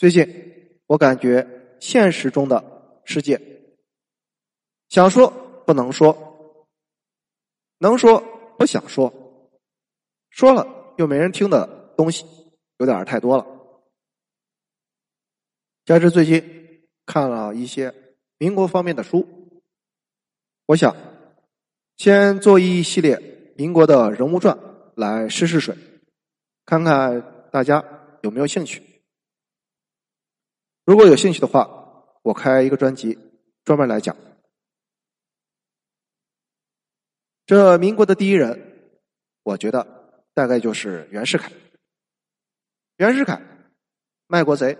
最近我感觉现实中的世界，想说不能说，能说不想说，说了又没人听的东西有点太多了。加之最近看了一些民国方面的书，我想先做一系列民国的人物传来试试水，看看大家有没有兴趣。如果有兴趣的话，我开一个专辑专门来讲。这民国的第一人，我觉得大概就是袁世凯。袁世凯卖国贼，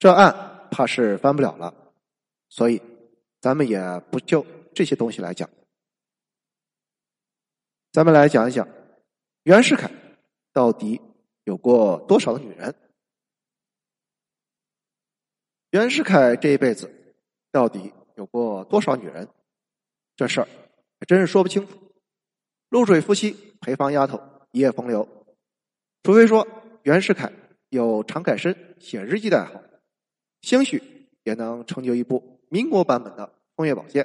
这案怕是翻不了了，所以咱们也不就这些东西来讲。咱们来讲一讲袁世凯到底有过多少女人。袁世凯这一辈子到底有过多少女人？这事儿还真是说不清楚。露水夫妻陪房丫头一夜风流，除非说袁世凯有常凯申写日记的爱好，兴许也能成就一部民国版本的《风月宝鉴》，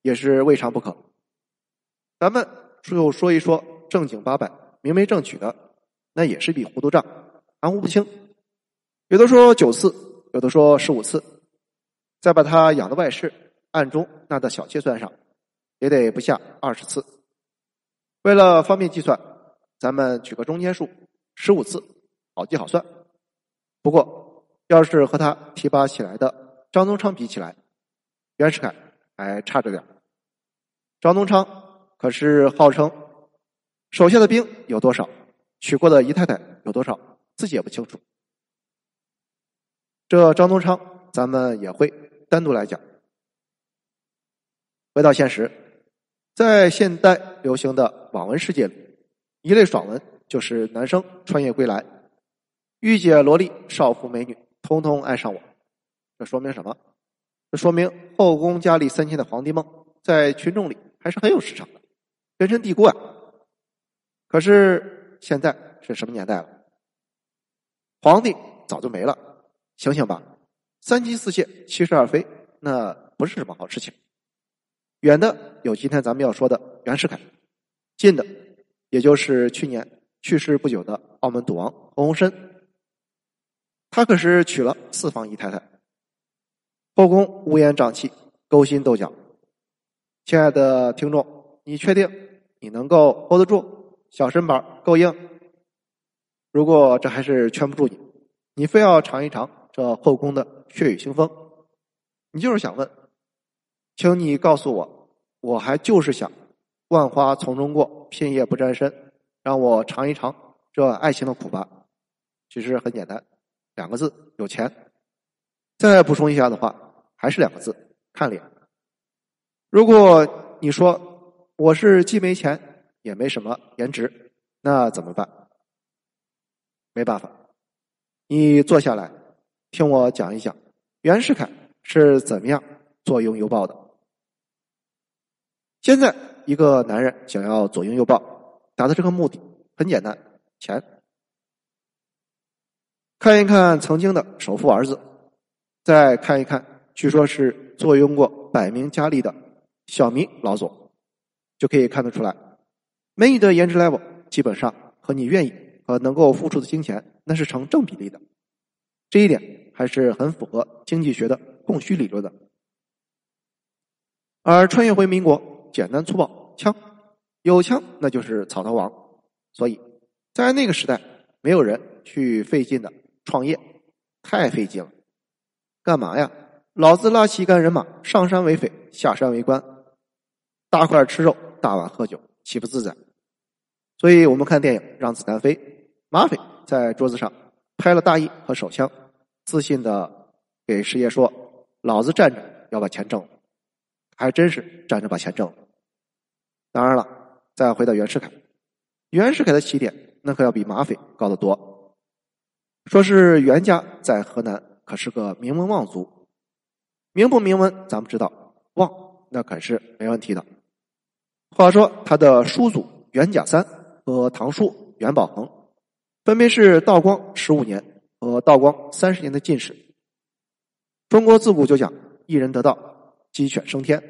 也是未尝不可。咱们就说一说正经八百、明媒正娶的，那也是笔糊涂账，含糊不清。有的说九次。有的说十五次，再把他养的外室暗中纳的小妾算上，也得不下二十次。为了方便计算，咱们取个中间数，十五次，好记好算。不过，要是和他提拔起来的张宗昌比起来，袁世凯还差着点。张宗昌可是号称手下的兵有多少，娶过的姨太太有多少，自己也不清楚。这张宗昌，咱们也会单独来讲。回到现实，在现代流行的网文世界里，一类爽文就是男生穿越归来，御姐、萝莉、少妇、美女，通通爱上我。这说明什么？这说明后宫佳丽三千的皇帝梦，在群众里还是很有市场的，根深蒂固啊。可是现在是什么年代了？皇帝早就没了。醒醒吧，三妻四妾七十二妃，那不是什么好事情。远的有今天咱们要说的袁世凯，近的也就是去年去世不久的澳门赌王何鸿燊。他可是娶了四房姨太太，后宫乌烟瘴气，勾心斗角。亲爱的听众，你确定你能够 hold 得住？小身板够硬？如果这还是劝不住你，你非要尝一尝。这后宫的血雨腥风，你就是想问，请你告诉我，我还就是想万花丛中过，片叶不沾身，让我尝一尝这爱情的苦吧。其实很简单，两个字：有钱。再补充一下的话，还是两个字：看脸。如果你说我是既没钱也没什么颜值，那怎么办？没办法，你坐下来。听我讲一讲袁世凯是怎么样左拥右抱的。现在一个男人想要左拥右抱，达到这个目的很简单，钱。看一看曾经的首富儿子，再看一看据说是坐拥过百名佳丽的小明老总，就可以看得出来，美女的颜值 level 基本上和你愿意和能够付出的金钱那是成正比例的。这一点还是很符合经济学的供需理论的。而穿越回民国，简单粗暴，枪有枪那就是草头王，所以在那个时代，没有人去费劲的创业，太费劲了。干嘛呀？老子拉起一干人马上山为匪，下山为官，大块吃肉，大碗喝酒，岂不自在？所以我们看电影《让子弹飞》，马匪在桌子上拍了大衣和手枪。自信的给师爷说：“老子站着要把钱挣了，还真是站着把钱挣了。”当然了，再回到袁世凯，袁世凯的起点那可要比马匪高得多。说是袁家在河南可是个名门望族，名不名门咱们知道，望那可是没问题的。话说他的叔祖袁甲三和堂叔袁宝恒，分别是道光十五年。和道光三十年的进士。中国自古就讲一人得道，鸡犬升天，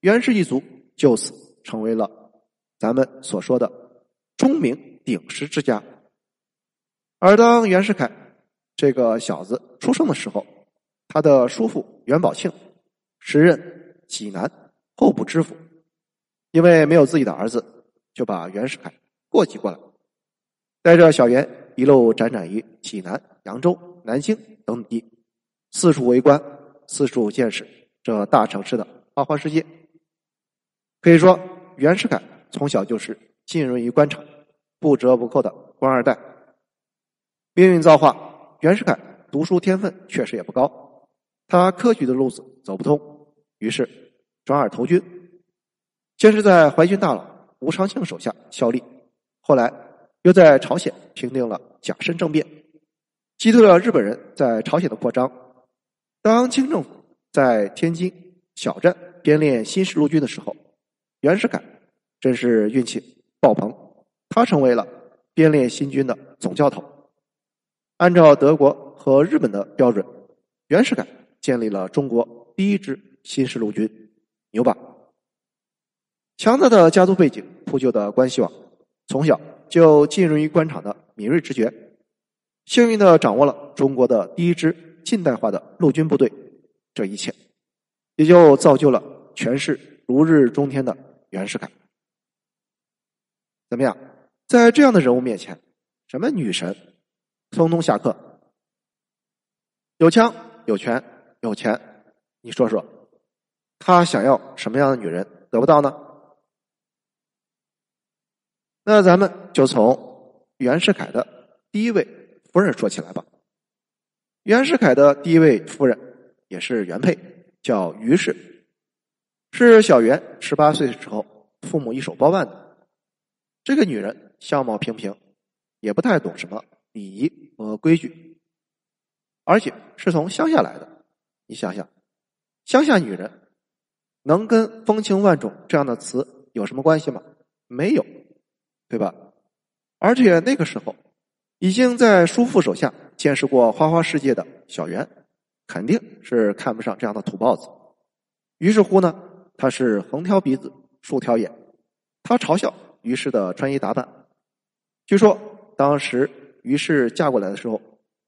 袁氏一族就此成为了咱们所说的钟鸣鼎食之家。而当袁世凯这个小子出生的时候，他的叔父袁宝庆时任济南候补知府，因为没有自己的儿子，就把袁世凯过继过来，带着小袁一路辗转于济南、扬州、南京等地，四处为官，四处见识这大城市的花花世界。可以说，袁世凯从小就是浸润于官场、不折不扣的官二代。命运造化，袁世凯读书天分确实也不高。他科举的路子走不通，于是转而投军，先是在淮军大佬吴长庆手下效力，后来又在朝鲜平定了甲申政变，击退了日本人在朝鲜的扩张。当清政府在天津小站编练新式陆军的时候，袁世凯真是运气爆棚，他成为了编练新军的总教头。按照德国和日本的标准，袁世凯。建立了中国第一支新式陆军，牛吧！强大的家族背景铺就的关系网，从小就浸润于官场的敏锐直觉，幸运的掌握了中国的第一支近代化的陆军部队，这一切也就造就了权势如日中天的袁世凯。怎么样，在这样的人物面前，什么女神，通通下课。有枪有权。有钱，你说说，他想要什么样的女人得不到呢？那咱们就从袁世凯的第一位夫人说起来吧。袁世凯的第一位夫人也是原配，叫于氏，是小袁十八岁的时候父母一手包办的。这个女人相貌平平，也不太懂什么礼仪和规矩，而且是从乡下来的。你想想，乡下女人能跟风情万种这样的词有什么关系吗？没有，对吧？而且那个时候已经在叔父手下见识过花花世界的小袁，肯定是看不上这样的土包子。于是乎呢，他是横挑鼻子竖挑眼，他嘲笑于是的穿衣打扮。据说当时于是嫁过来的时候，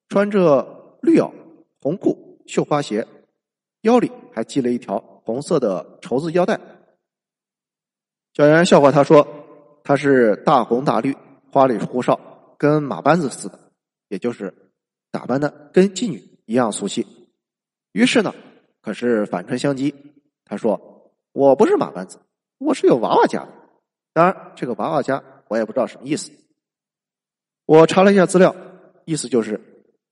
穿着绿袄红裤。绣花鞋，腰里还系了一条红色的绸子腰带。小袁笑话他说：“他是大红大绿，花里胡哨，跟马班子似的，也就是打扮的跟妓女一样俗气。”于是呢，可是反唇相讥。他说：“我不是马班子，我是有娃娃家的。当然，这个娃娃家我也不知道什么意思。我查了一下资料，意思就是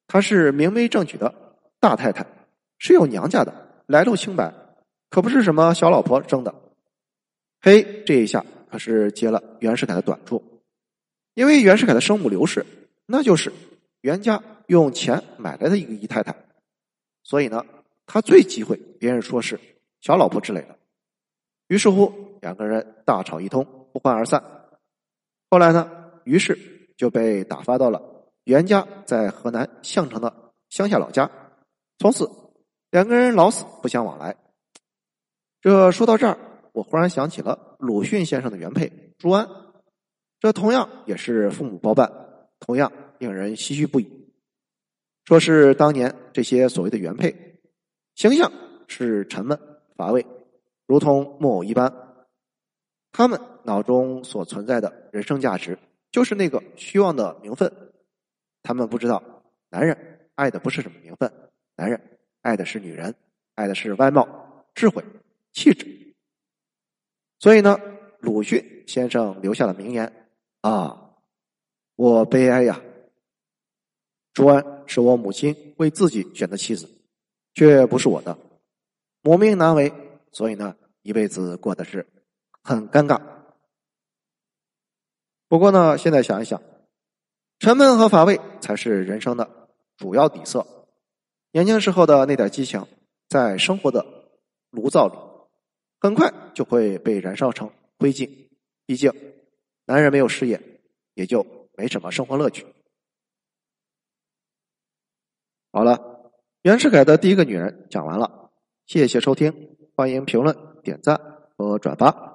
他是明媒正娶的。”大太太是有娘家的，来路清白，可不是什么小老婆生的。嘿，这一下可是接了袁世凯的短处，因为袁世凯的生母刘氏，那就是袁家用钱买来的一个姨太太，所以呢，他最忌讳别人说是小老婆之类的。于是乎，两个人大吵一通，不欢而散。后来呢，于是就被打发到了袁家在河南项城的乡下老家。从此，两个人老死不相往来。这说到这儿，我忽然想起了鲁迅先生的原配朱安，这同样也是父母包办，同样令人唏嘘不已。说是当年这些所谓的原配，形象是沉闷乏味，如同木偶一般。他们脑中所存在的人生价值，就是那个虚妄的名分。他们不知道，男人爱的不是什么名分。男人爱的是女人，爱的是外貌、智慧、气质。所以呢，鲁迅先生留下了名言：“啊，我悲哀呀！朱安是我母亲为自己选的妻子，却不是我的，母命难违，所以呢，一辈子过的是很尴尬。不过呢，现在想一想，沉闷和乏味才是人生的主要底色。”年轻时候的那点激情，在生活的炉灶里，很快就会被燃烧成灰烬。毕竟，男人没有事业，也就没什么生活乐趣。好了，袁世凯的第一个女人讲完了，谢谢收听，欢迎评论、点赞和转发。